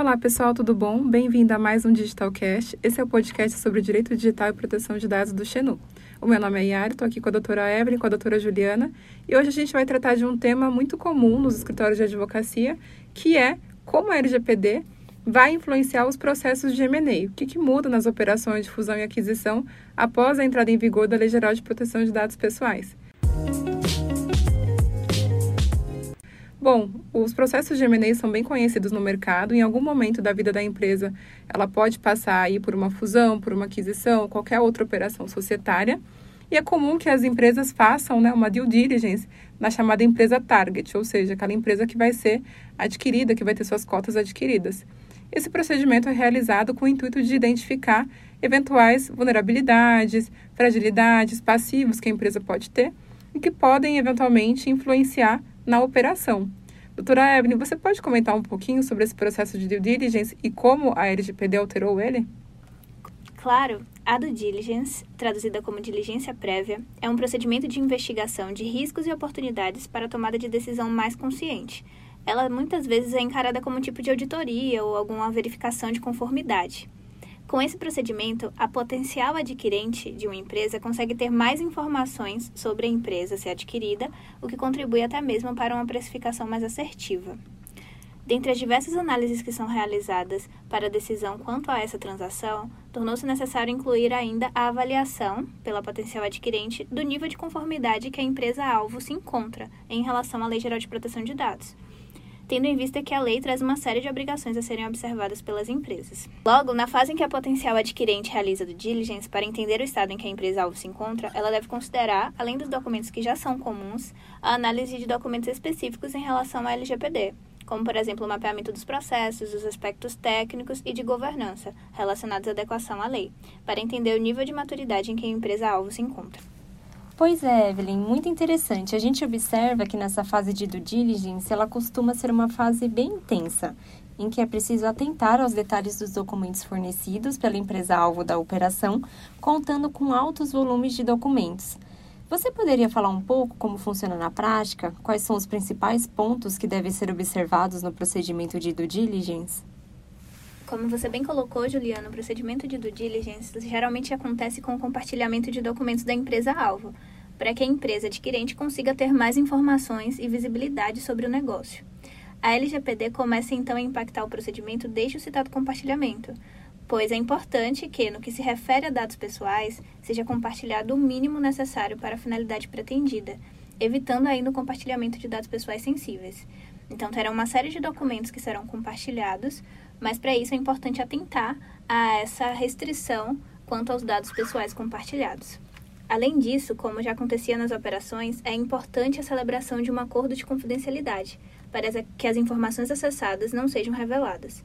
Olá pessoal, tudo bom? Bem-vindo a mais um Digitalcast. Esse é o podcast sobre direito digital e proteção de dados do Xenu. O meu nome é Yara, estou aqui com a doutora Evelyn, com a doutora Juliana, e hoje a gente vai tratar de um tema muito comum nos escritórios de advocacia, que é como a LGPD vai influenciar os processos de M&A. O que, que muda nas operações de fusão e aquisição após a entrada em vigor da Lei Geral de Proteção de Dados Pessoais. Bom, os processos de M&A são bem conhecidos no mercado. Em algum momento da vida da empresa, ela pode passar aí por uma fusão, por uma aquisição, qualquer outra operação societária. E é comum que as empresas façam né, uma due diligence na chamada empresa target, ou seja, aquela empresa que vai ser adquirida, que vai ter suas cotas adquiridas. Esse procedimento é realizado com o intuito de identificar eventuais vulnerabilidades, fragilidades, passivos que a empresa pode ter e que podem eventualmente influenciar na operação. Doutora Evelyn, você pode comentar um pouquinho sobre esse processo de due diligence e como a LGPD alterou ele? Claro, a due diligence, traduzida como diligência prévia, é um procedimento de investigação de riscos e oportunidades para a tomada de decisão mais consciente. Ela muitas vezes é encarada como um tipo de auditoria ou alguma verificação de conformidade. Com esse procedimento, a potencial adquirente de uma empresa consegue ter mais informações sobre a empresa ser adquirida, o que contribui até mesmo para uma precificação mais assertiva. Dentre as diversas análises que são realizadas para a decisão quanto a essa transação, tornou-se necessário incluir ainda a avaliação, pela potencial adquirente, do nível de conformidade que a empresa-alvo se encontra em relação à Lei Geral de Proteção de Dados tendo em vista que a lei traz uma série de obrigações a serem observadas pelas empresas. Logo, na fase em que a potencial adquirente realiza do diligence para entender o estado em que a empresa-alvo se encontra, ela deve considerar, além dos documentos que já são comuns, a análise de documentos específicos em relação à LGPD, como, por exemplo, o mapeamento dos processos, dos aspectos técnicos e de governança relacionados à adequação à lei, para entender o nível de maturidade em que a empresa-alvo se encontra. Pois é, Evelyn, muito interessante. A gente observa que nessa fase de due diligence, ela costuma ser uma fase bem intensa, em que é preciso atentar aos detalhes dos documentos fornecidos pela empresa-alvo da operação, contando com altos volumes de documentos. Você poderia falar um pouco como funciona na prática? Quais são os principais pontos que devem ser observados no procedimento de due diligence? Como você bem colocou, Juliana, o procedimento de due diligence geralmente acontece com o compartilhamento de documentos da empresa-alvo, para que a empresa adquirente consiga ter mais informações e visibilidade sobre o negócio. A LGPD começa então a impactar o procedimento desde o citado compartilhamento, pois é importante que, no que se refere a dados pessoais, seja compartilhado o mínimo necessário para a finalidade pretendida, evitando ainda o compartilhamento de dados pessoais sensíveis. Então, terá uma série de documentos que serão compartilhados, mas para isso é importante atentar a essa restrição quanto aos dados pessoais compartilhados. Além disso, como já acontecia nas operações, é importante a celebração de um acordo de confidencialidade, para que as informações acessadas não sejam reveladas.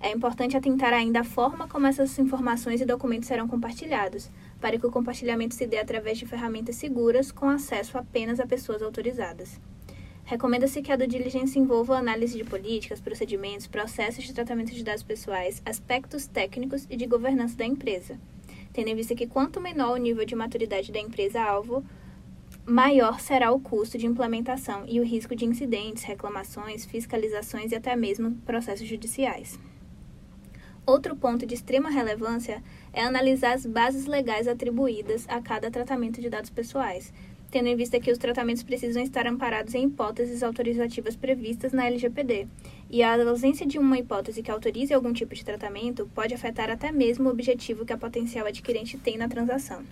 É importante atentar ainda à forma como essas informações e documentos serão compartilhados, para que o compartilhamento se dê através de ferramentas seguras com acesso apenas a pessoas autorizadas. Recomenda-se que a due diligence envolva análise de políticas, procedimentos, processos de tratamento de dados pessoais, aspectos técnicos e de governança da empresa, tendo em vista que quanto menor o nível de maturidade da empresa-alvo, maior será o custo de implementação e o risco de incidentes, reclamações, fiscalizações e até mesmo processos judiciais. Outro ponto de extrema relevância é analisar as bases legais atribuídas a cada tratamento de dados pessoais, tendo em vista que os tratamentos precisam estar amparados em hipóteses autorizativas previstas na LGPD, e a ausência de uma hipótese que autorize algum tipo de tratamento pode afetar até mesmo o objetivo que a potencial adquirente tem na transação.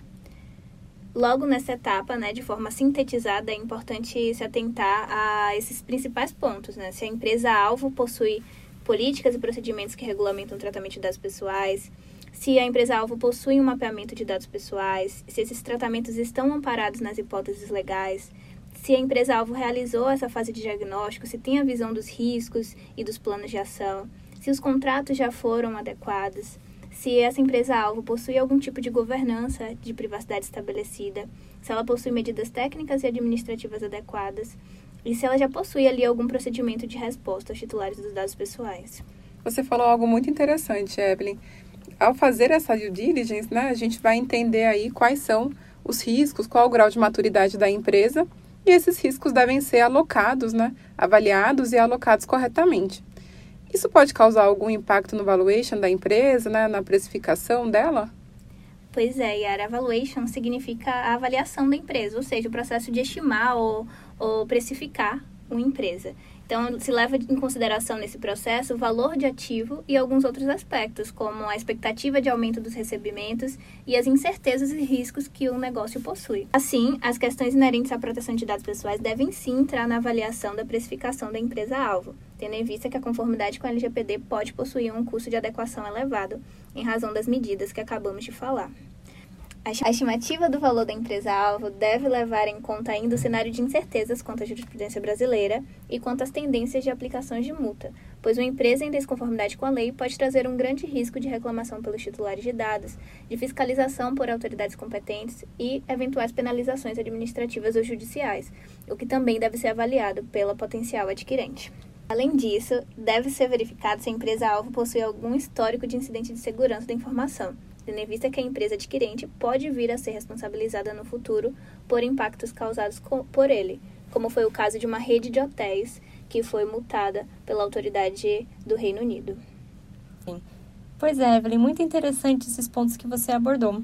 Logo nessa etapa, né, de forma sintetizada, é importante se atentar a esses principais pontos, né? Se a empresa-alvo possui políticas e procedimentos que regulamentam o tratamento de dados pessoais, se a empresa-alvo possui um mapeamento de dados pessoais, se esses tratamentos estão amparados nas hipóteses legais, se a empresa-alvo realizou essa fase de diagnóstico, se tem a visão dos riscos e dos planos de ação, se os contratos já foram adequados, se essa empresa-alvo possui algum tipo de governança de privacidade estabelecida, se ela possui medidas técnicas e administrativas adequadas e se ela já possui ali algum procedimento de resposta aos titulares dos dados pessoais. Você falou algo muito interessante, Evelyn ao fazer essa due diligence, né, a gente vai entender aí quais são os riscos, qual o grau de maturidade da empresa, e esses riscos devem ser alocados, né, avaliados e alocados corretamente. Isso pode causar algum impacto no valuation da empresa, né, na precificação dela? Pois é, Yara, valuation significa a avaliação da empresa, ou seja, o processo de estimar ou, ou precificar uma empresa. Então, se leva em consideração nesse processo o valor de ativo e alguns outros aspectos, como a expectativa de aumento dos recebimentos e as incertezas e riscos que o negócio possui. Assim, as questões inerentes à proteção de dados pessoais devem sim entrar na avaliação da precificação da empresa-alvo, tendo em vista que a conformidade com a LGPD pode possuir um custo de adequação elevado, em razão das medidas que acabamos de falar. A estimativa do valor da empresa-alvo deve levar em conta ainda o cenário de incertezas quanto à jurisprudência brasileira e quanto às tendências de aplicações de multa, pois uma empresa em desconformidade com a lei pode trazer um grande risco de reclamação pelos titulares de dados, de fiscalização por autoridades competentes e eventuais penalizações administrativas ou judiciais, o que também deve ser avaliado pela potencial adquirente. Além disso, deve ser verificado se a empresa-alvo possui algum histórico de incidente de segurança da informação tendo em vista que a empresa adquirente pode vir a ser responsabilizada no futuro por impactos causados por ele, como foi o caso de uma rede de hotéis que foi multada pela autoridade do Reino Unido. Sim. Pois é, Evelyn, muito interessante esses pontos que você abordou.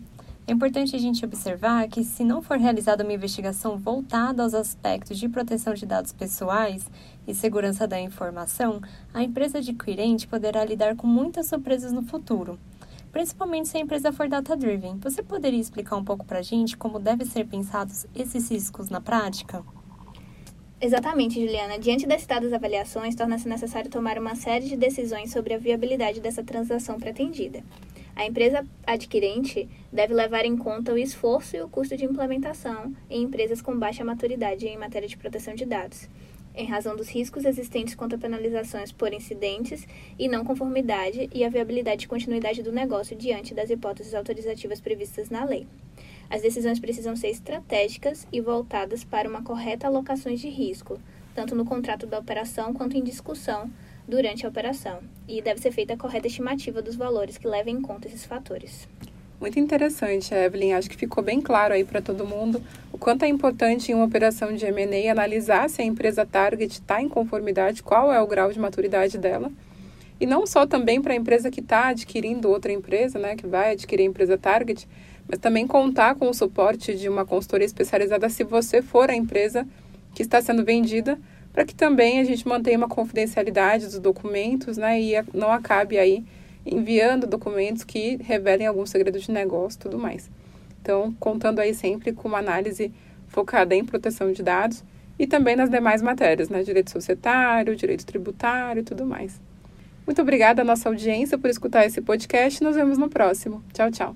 É importante a gente observar que, se não for realizada uma investigação voltada aos aspectos de proteção de dados pessoais e segurança da informação, a empresa adquirente poderá lidar com muitas surpresas no futuro principalmente se a empresa for data-driven. Você poderia explicar um pouco para a gente como devem ser pensados esses riscos na prática? Exatamente, Juliana. Diante das citadas avaliações, torna-se necessário tomar uma série de decisões sobre a viabilidade dessa transação pretendida. A empresa adquirente deve levar em conta o esforço e o custo de implementação em empresas com baixa maturidade em matéria de proteção de dados em razão dos riscos existentes quanto a penalizações por incidentes e não conformidade e a viabilidade de continuidade do negócio diante das hipóteses autorizativas previstas na lei. As decisões precisam ser estratégicas e voltadas para uma correta alocação de risco, tanto no contrato da operação quanto em discussão durante a operação, e deve ser feita a correta estimativa dos valores que levem em conta esses fatores. Muito interessante, Evelyn. Acho que ficou bem claro aí para todo mundo o quanto é importante em uma operação de M&A analisar se a empresa target está em conformidade, qual é o grau de maturidade dela. E não só também para a empresa que está adquirindo outra empresa, né, que vai adquirir a empresa target, mas também contar com o suporte de uma consultoria especializada se você for a empresa que está sendo vendida, para que também a gente mantenha uma confidencialidade dos documentos, né, e não acabe aí enviando documentos que revelem algum segredo de negócio e tudo mais. Então, contando aí sempre com uma análise focada em proteção de dados e também nas demais matérias, né? Direito societário, direito tributário e tudo mais. Muito obrigada à nossa audiência por escutar esse podcast. Nos vemos no próximo. Tchau, tchau.